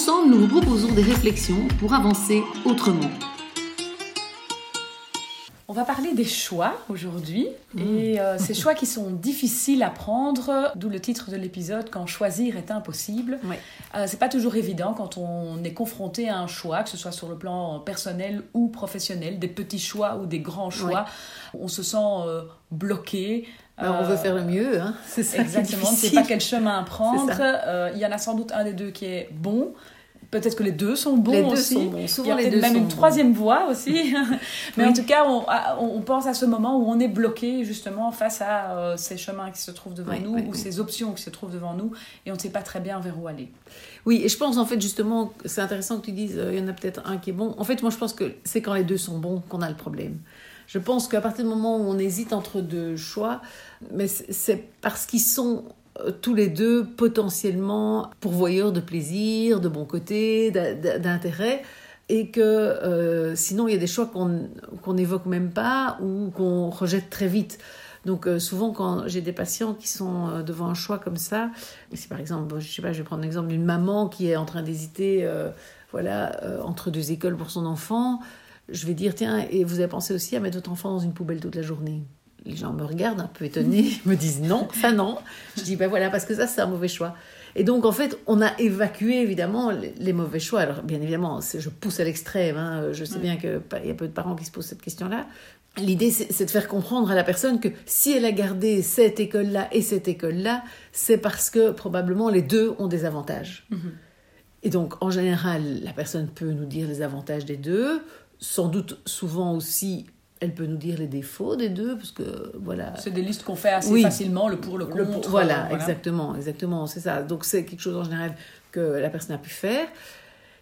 Ensemble, nous vous proposons des réflexions pour avancer autrement. On va parler des choix aujourd'hui et euh, ces choix qui sont difficiles à prendre, d'où le titre de l'épisode quand choisir est impossible. Euh, c'est pas toujours évident quand on est confronté à un choix, que ce soit sur le plan personnel ou professionnel, des petits choix ou des grands choix. On se sent euh, bloqué. Alors, on veut faire le mieux, hein c'est ça. Exactement, on ne sait difficile. pas quel chemin prendre. C'est Euh, Il y en a sans doute un des deux qui est bon. Peut-être que les deux sont bons Les deux aussi. sont bons. Il y Souvent, a les deux même sont une bons. troisième voie aussi. Mais Oui. en tout cas, on, à- on pense à ce moment où on est bloqué justement face à euh, ces chemins qui se trouvent devant Oui, nous oui, ou ces options qui se trouvent devant nous et on ne sait pas très bien vers où aller. Oui, et je pense en fait justement, c'est intéressant que tu dises, euh, il y en a peut-être un qui est bon. En fait, moi je pense que c'est quand les deux sont bons qu'on a le problème. Je pense qu'à partir du moment où on hésite entre deux choix, mais c'est- parce qu'ils sont euh, tous les deux potentiellement pourvoyeurs de plaisir, de bon côté, d'intérêt, et que euh, sinon il y a des choix qu'on n'évoque même pas ou qu'on rejette très vite. Donc euh, souvent quand j'ai des patients qui sont devant un choix comme ça, si par exemple, je sais pas, je vais prendre l'exemple d'une maman qui est en train d'hésiter, voilà, entre deux écoles pour son enfant, je vais dire tiens, et vous avez pensé aussi à mettre votre enfant dans une poubelle toute la journée? Les gens me regardent un peu étonnés, me disent non, ça non. Je dis ben voilà parce que ça c'est un mauvais choix. Et donc en fait on a évacué évidemment les, mauvais choix. Alors bien évidemment, je pousse à l'extrême. hein, Je sais Ouais. bien que pa- il y a peu de parents qui se posent cette question-là. L'idée, c'est c'est de faire comprendre à la personne que si elle a gardé cette école-là et cette école-là, c'est parce que probablement les deux ont des avantages. Et donc, en général, la personne peut nous dire les avantages des deux. Sans doute, souvent aussi, elle peut nous dire les défauts des deux, parce que, voilà. C'est des listes qu'on fait assez Oui. facilement, le pour, le Le- contre. voilà, exactement, exactement, c'est ça. Donc, c'est quelque chose en général que la personne a pu faire.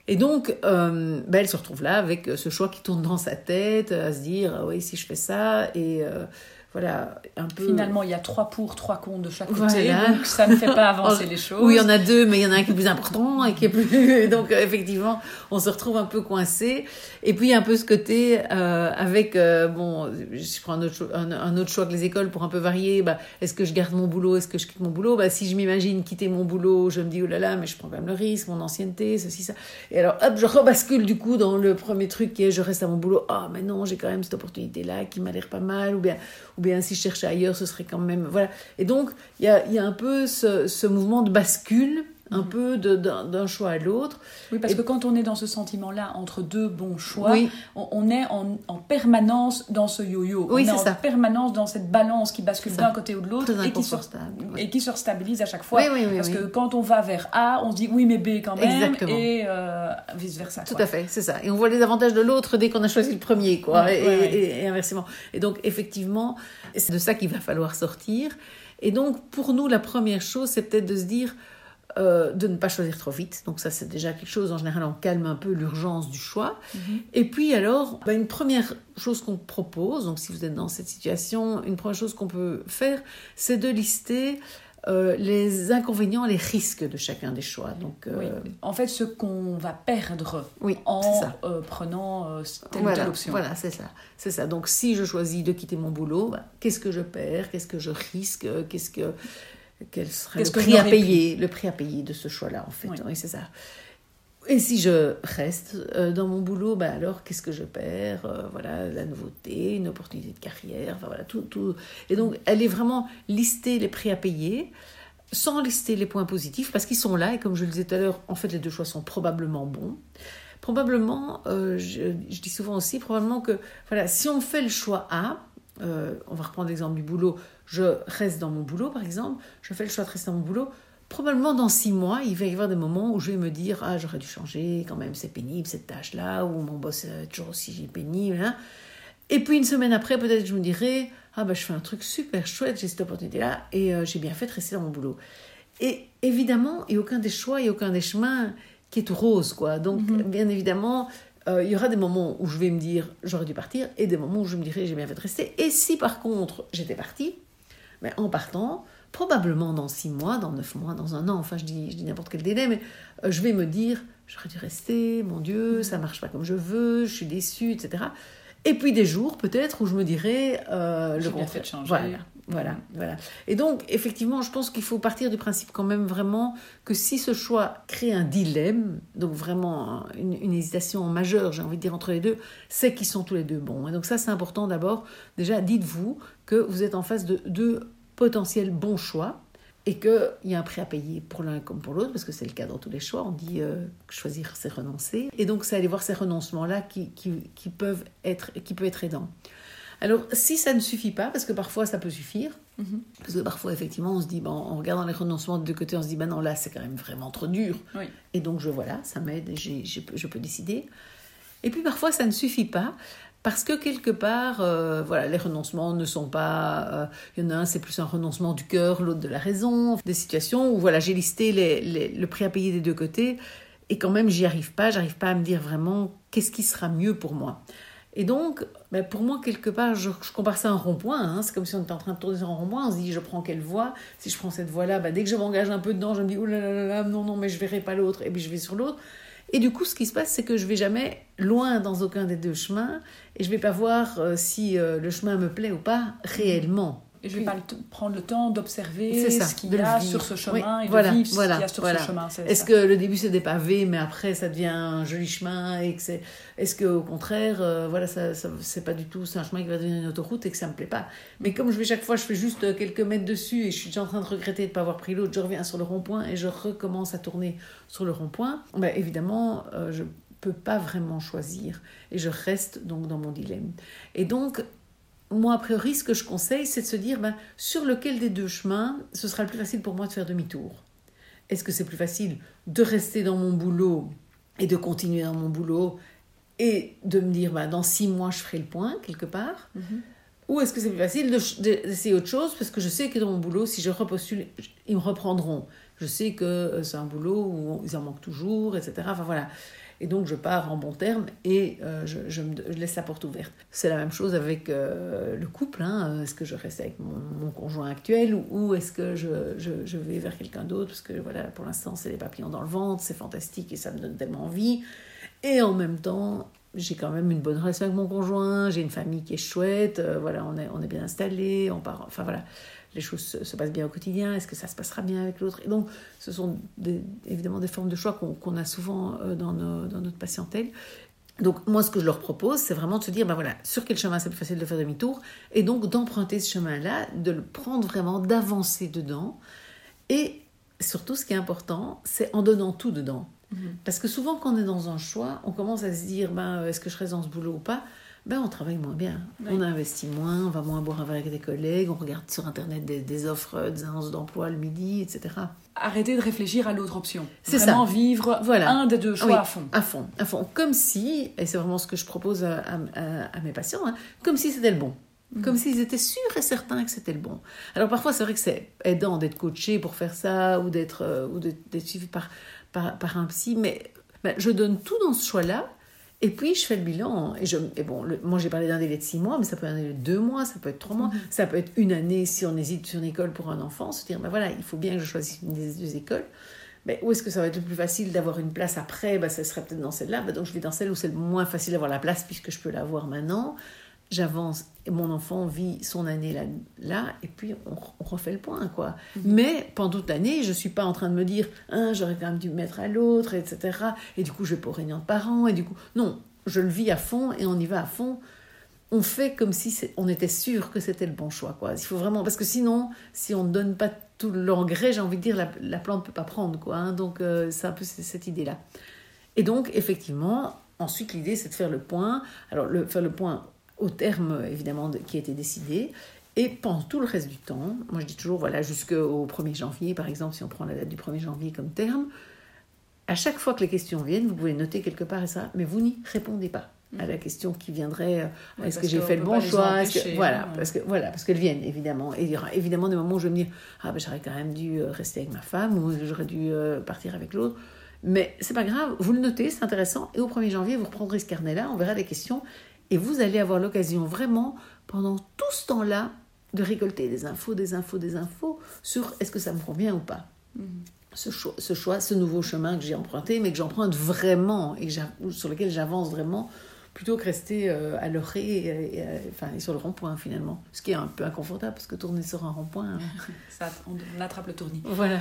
Et donc, euh, ben, elle se retrouve là avec ce choix qui tourne dans sa tête, à se dire, oui, si je fais ça, et euh, voilà, un peu... Finalement, il y a trois pour, trois contre de chaque côté, Voilà. donc ça ne fait pas avancer les choses. Oui, il y en a deux, mais il y en a un qui est plus important et qui est plus. Donc, euh, effectivement, on se retrouve un peu coincé. Et puis, il y a un peu ce côté euh, avec, euh, bon, je prends un autre, cho- un, un autre choix que les écoles pour un peu varier. Bah, est-ce que je garde mon boulot Est-ce que je quitte mon boulot? Bah, Si je m'imagine quitter mon boulot, je me dis, oh là là, mais je prends quand même le risque, mon ancienneté, ceci, ça. Et alors, hop, je rebascule du coup dans le premier truc qui est je reste à mon boulot. Ah, mais non, j'ai quand même cette opportunité-là qui m'a l'air pas mal. Ou bien, ou bien si je cherchais ailleurs, ce serait quand même. Voilà. Et donc, il y a, y a un peu ce, ce mouvement de bascule, un Mhm. peu d'un choix à l'autre. Oui, parce Et- que quand on est dans ce sentiment-là, entre deux bons choix, Oui. on, on est en, en permanence dans ce yo-yo. Oui, on est, en ça. permanence dans cette balance qui bascule d'un côté ou de l'autre et, qui se- inconfortable. oui. et qui à chaque fois. Oui, oui, oui, parce que quand on va vers A, on se dit oui, mais B quand même, Exactement. et euh, vice-versa. Tout quoi. à fait, c'est ça. Et on voit les avantages de l'autre dès qu'on a choisi le premier, quoi. Ouais, et, ouais, ouais. et- et inversement. Et donc, effectivement, c'est de ça qu'il va falloir sortir. Et donc, pour nous, la première chose, c'est peut-être de se dire euh, de ne pas choisir trop vite. Donc, ça, c'est déjà quelque chose. En général, on calme un peu l'urgence du choix. Mhm. Et puis, alors, bah, une première chose qu'on propose, donc si vous êtes dans cette situation, une première chose qu'on peut faire, c'est de lister euh, les inconvénients, les risques de chacun des choix. Donc, Oui. euh, En fait, ce qu'on va perdre oui, en ça. euh, prenant telle ou telle option. Voilà, c'est ça. C'est ça. Donc, si je choisis de quitter mon boulot, bah, qu'est-ce que je perds? Qu'est-ce que je risque? Qu'est-ce que quel serait le prix à payer Le prix à payer de ce choix-là, en fait. Oui. Oui, c'est ça. Et si je reste euh, dans mon boulot, bah alors qu'est-ce que je perds Euh, Voilà, la nouveauté, une opportunité de carrière, enfin voilà, tout, tout. Et donc, elle est vraiment lister les prix à payer, sans lister les points positifs, parce qu'ils sont là, et comme je le disais tout à l'heure, en fait, les deux choix sont probablement bons. Probablement, euh, je, je dis souvent aussi, probablement que, voilà, si on fait le choix A, euh, on va reprendre l'exemple du boulot, je reste dans mon boulot, par exemple, je fais le choix de rester dans mon boulot, probablement dans six mois, il va y avoir des moments où je vais me dire Ah, j'aurais dû changer, quand même, c'est pénible cette tâche-là, ou mon boss est toujours aussi pénible. hein. Et puis une semaine après, peut-être je me dirai Ah, bah, je fais un truc super chouette, j'ai cette opportunité-là, et euh, j'ai bien fait de rester dans mon boulot. Et évidemment, il n'y a aucun des choix, il n'y a aucun des chemins qui est tout rose, quoi. Donc, bien évidemment, euh, il y aura des moments où je vais me dire j'aurais dû partir et des moments où je me dirai j'ai bien fait de rester. Et si par contre j'étais partie, mais en partant, probablement dans six mois, dans neuf mois, dans un an, enfin je dis, je dis n'importe quel délai, mais euh, je vais me dire j'aurais dû rester, mon Dieu, ça marche pas comme je veux, je suis déçue, etc. Et puis des jours peut-être où je me dirais euh, le bien fait de changer. Voilà, voilà, voilà. Et donc effectivement, je pense qu'il faut partir du principe quand même vraiment que si ce choix crée un dilemme, donc vraiment une, hésitation majeure, j'ai envie de dire entre les deux, c'est qu'ils sont tous les deux bons. Et donc ça c'est important d'abord. Déjà, dites-vous que vous êtes en face de deux potentiels bons choix et qu'il y a un prix à payer pour l'un comme pour l'autre, parce que c'est le cas dans tous les choix, on dit euh, choisir c'est renoncer. Et donc c'est aller voir ces renoncements-là qui, qui, peuvent être, qui peut être aidant. Alors si ça ne suffit pas, parce que parfois ça peut suffire, mhm. parce que parfois effectivement on se dit, bon, en regardant les renoncements de deux côtés, on se dit, ben non là c'est quand même vraiment trop dur. Et donc je voilà, ça m'aide, je peux décider. Et puis parfois ça ne suffit pas, parce que quelque part, euh, voilà, les renoncements ne sont pas. Euh, il y en a un, c'est plus un renoncement du cœur, l'autre de la raison. Des situations où, voilà, j'ai listé les, le prix à payer des deux côtés, et quand même, j'y arrive pas. J'arrive pas à me dire vraiment qu'est-ce qui sera mieux pour moi. Et donc, ben, pour moi, quelque part, je, compare ça à un rond-point. Hein. C'est comme si on était en train de tourner sur un rond-point. On se dit, je prends quelle voie? Si je prends cette voie-là, ben, dès que je m'engage un peu dedans, je me dis, oh là là là, non, non, mais je verrai pas l'autre. Et puis je vais sur l'autre. Et du coup, ce qui se passe, c'est que je vais jamais loin dans aucun des deux chemins et je vais pas voir euh, si euh, le chemin me plaît ou pas réellement. Et je vais pas prendre le temps d'observer ce qu'il y a sur ce chemin et voilà, de vivre voilà, ce qu'il y a sur ce chemin. Est-ce que le début c'est des pavés, mais après ça devient un joli chemin et que c'est... Est-ce qu'au contraire, euh, voilà, ça, ça c'est pas du tout, c'est un chemin qui va devenir une autoroute et que ça me plaît pas. Mais comme je vais chaque fois, je fais juste quelques mètres dessus et je suis déjà en train de regretter de ne pas avoir pris l'autre, je reviens sur le rond-point et je recommence à tourner sur le rond-point. Ben, évidemment, euh, je peux pas vraiment choisir et je reste donc dans mon dilemme. Et donc, moi, a priori, ce que je conseille, c'est de se dire ben, sur lequel des deux chemins, ce sera le plus facile pour moi de faire demi-tour. Est-ce que c'est plus facile de rester dans mon boulot et de continuer dans mon boulot et de me dire ben, dans six mois, je ferai le point quelque part? Mhm. Ou est-ce que c'est plus facile d'essayer autre chose? Parce que je sais que dans mon boulot, si je repostule, ils me reprendront. Je sais que euh, c'est un boulot où ils en manquent toujours, etc. Enfin voilà. Et donc je pars en bon terme et euh, je, laisse la porte ouverte. C'est la même chose avec euh, le couple. Hein. Est-ce que je reste avec mon, conjoint actuel ou, est-ce que je, vais vers quelqu'un d'autre? Parce que voilà, pour l'instant, c'est les papillons dans le ventre, c'est fantastique et ça me donne tellement envie. Et en même temps, j'ai quand même une bonne relation avec mon conjoint, j'ai une famille qui est chouette, euh, voilà, on est, on est bien installé, on part, enfin voilà les choses se, passent bien au quotidien, est-ce que ça se passera bien avec l'autre Et donc, ce sont évidemment des formes de choix qu'on a souvent euh, dans, dans, notre patientèle. Donc, moi, ce que je leur propose, c'est vraiment de se dire, ben voilà, sur quel chemin c'est plus facile de faire demi-tour, et donc d'emprunter ce chemin-là, de le prendre vraiment, d'avancer dedans. Et surtout, ce qui est important, c'est en donnant tout dedans. Mm-hmm. Parce que souvent, quand on est dans un choix, on commence à se dire, ben, est-ce que je reste dans ce boulot ou pas? Ben, on travaille moins bien. On investit moins, on va moins boire avec des collègues, on regarde sur Internet des, offres, des annonces d'emploi le midi, etc. Arrêter de réfléchir à l'autre option. C'est ça. vivre voilà. un des deux choix à fond. À fond, à fond. Comme si, et c'est vraiment ce que je propose à, mes patients, hein, comme si c'était le bon. Mm. Comme s'ils étaient sûrs et certains que c'était le bon. Alors parfois, c'est vrai que c'est aidant d'être coaché pour faire ça ou d'être euh, ou d'être suivi par, par, par, un psy, mais ben, je donne tout dans ce choix-là et puis, je fais le bilan. Et, je, et bon, moi, j'ai parlé d'un délai de six mois, mais ça peut être un délai de deux mois, ça peut être trois mois, mhm. ça peut être une année si on hésite sur une école pour un enfant. Se dire, ben voilà, il faut bien que je choisisse une des deux écoles. Mais où est-ce que ça va être le plus facile d'avoir une place après? Ben, Ça serait peut-être dans celle-là. Ben, donc, je vais dans celle où c'est le moins facile d'avoir la place puisque je peux l'avoir maintenant j'avance et mon enfant vit son année là, là et puis on, refait le point quoi. Mhm. Mais pendant toute l'année, je suis pas en train de me dire ah, j'aurais quand même dû me mettre à l'autre, etc. Et du coup, je vais pas aux réunions de parents et du coup, non, je le vis à fond et on y va à fond. On fait comme si on était sûr que c'était le bon choix quoi. Il faut vraiment parce que sinon, si on ne donne pas tout l'engrais, j'ai envie de dire la, la plante peut pas prendre quoi. Hein. donc euh, c'est un peu cette idée là. Et donc effectivement, ensuite l'idée c'est de faire le point. Alors le, faire le point au terme évidemment qui a été décidé. Et pendant tout le reste du temps, moi je dis toujours, voilà, jusqu'au 1er janvier, par exemple, si on prend la date du 1er janvier comme terme, à chaque fois que les questions viennent, vous pouvez noter quelque part et ça, mais vous n'y répondez pas à la question qui viendrait euh, est-ce que j'ai fait le bon choix voilà parce que voilà parce qu'elles viennent évidemment et il y aura évidemment des moments où je vais me dire ah ben j'aurais quand même dû euh, rester avec ma femme ou j'aurais dû euh, partir avec l'autre Mais c'est pas grave, vous le notez, c'est intéressant. Et au 1er janvier, vous reprendrez ce carnet-là, on verra les questions. Et vous allez avoir l'occasion vraiment, pendant tout ce temps-là, de récolter des infos, des infos, des infos sur est-ce que ça me convient ou pas. Mhm. Ce, choix, ce choix, ce nouveau chemin que j'ai emprunté, mais que j'emprunte vraiment et sur lequel j'avance vraiment, plutôt que rester euh, à l'oreille et, enfin, sur le rond-point finalement. Ce qui est un peu inconfortable parce que tourner sur un rond-point. Hein. On, attrape le tournis. Voilà.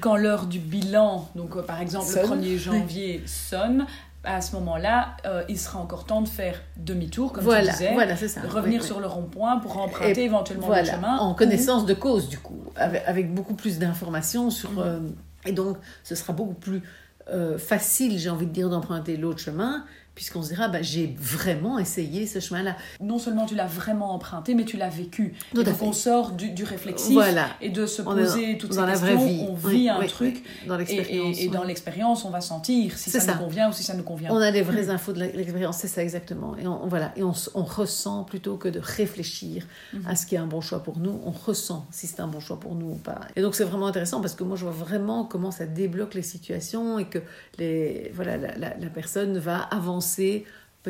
Quand l'heure du bilan, donc euh, par exemple le 1er janvier, sonne, à ce moment-là, euh, il sera encore temps de faire demi-tour, comme voilà, tu disais, voilà, ça. revenir sur le rond-point pour emprunter éventuellement le chemin. En connaissance de cause, du coup, avec, beaucoup plus d'informations sur. Mhm. et donc, ce sera beaucoup plus facile, j'ai envie de dire, d'emprunter l'autre chemin puisqu'on se dira, bah, j'ai vraiment essayé ce chemin-là. Non seulement tu l'as vraiment emprunté, mais tu l'as vécu. et donc on sort du, du réflexif et de se poser toutes ces questions. Vraie vie. On vit un truc dans et, et, dans l'expérience, on va sentir si ça, nous convient ou si ça nous convient. On a les vraies infos de l'expérience, c'est ça exactement. Et on, voilà, et on, on, ressent plutôt que de réfléchir à mhm. ce qui est un bon choix pour nous, on ressent si c'est un bon choix pour nous ou pas. Et donc c'est vraiment intéressant parce que moi je vois vraiment comment ça débloque les situations et que les, voilà, la, la personne va avancer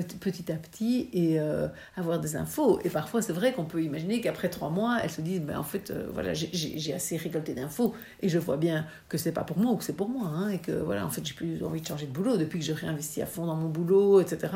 petit à petit et euh, avoir des infos. Et parfois, c'est vrai qu'on peut imaginer qu'après trois mois, elles se disent ben, en fait, euh, voilà, j'ai assez récolté d'infos et je vois bien que c'est pas pour moi ou que c'est pour moi. Hein, et que voilà, en fait, j'ai plus envie de changer de boulot depuis que je réinvestis à fond dans mon boulot, etc.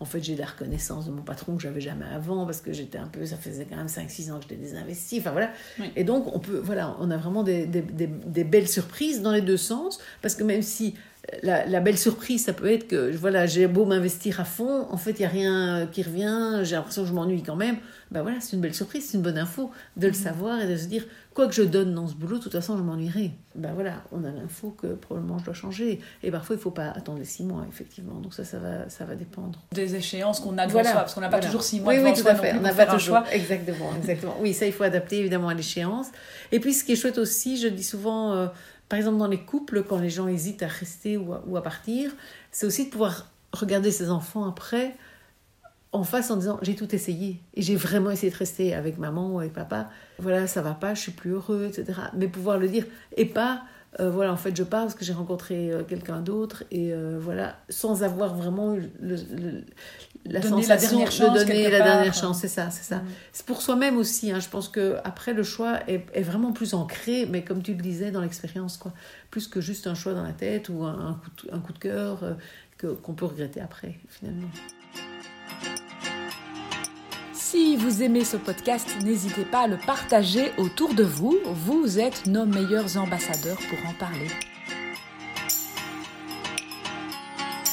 En fait, j'ai la reconnaissance de mon patron que j'avais jamais avant parce que j'étais un peu, ça faisait quand même 5-6 ans que j'étais désinvesti. Enfin voilà. Et donc, on peut, voilà, on a vraiment des, des, des belles surprises dans les deux sens parce que même si la, belle surprise, ça peut être que voilà, j'ai beau m'investir à fond, en fait, il n'y a rien qui revient, j'ai l'impression que je m'ennuie quand même. Ben voilà, c'est une belle surprise, c'est une bonne info de le mhm. savoir et de se dire, quoi que je donne dans ce boulot, de toute façon, je m'ennuierai. Ben voilà, on a l'info que probablement je dois changer. Et parfois, il ne faut pas attendre les six mois, effectivement. Donc ça, ça va, ça va dépendre. Des échéances qu'on a devant voilà, soi, parce qu'on n'a pas toujours six mois oui, devant oui, tout à fait. On n'a pas toujours. Exactement, exactement. Oui, ça, il faut adapter évidemment à l'échéance. Et puis, ce qui est chouette aussi, je dis souvent... Euh, par exemple, dans les couples, quand les gens hésitent à rester ou à, partir, c'est aussi de pouvoir regarder ses enfants après en face en disant j'ai tout essayé et j'ai vraiment essayé de rester avec maman ou avec papa. Voilà, ça va pas, je suis plus heureux, etc. Mais pouvoir le dire et pas euh, voilà, en fait, je pars parce que j'ai rencontré euh, quelqu'un d'autre et euh, voilà, sans avoir vraiment eu le, la sensation de donner la dernière chance. C'est ça, c'est ça. Mm. C'est pour soi-même aussi. Hein. Je pense que après le choix est, est, vraiment plus ancré, mais comme tu le disais, dans l'expérience, quoi. Plus que juste un choix dans la tête ou un, coup, de, un coup de cœur qu'on peut regretter après, finalement. Si vous aimez ce podcast, n'hésitez pas à le partager autour de vous. Vous êtes nos meilleurs ambassadeurs pour en parler.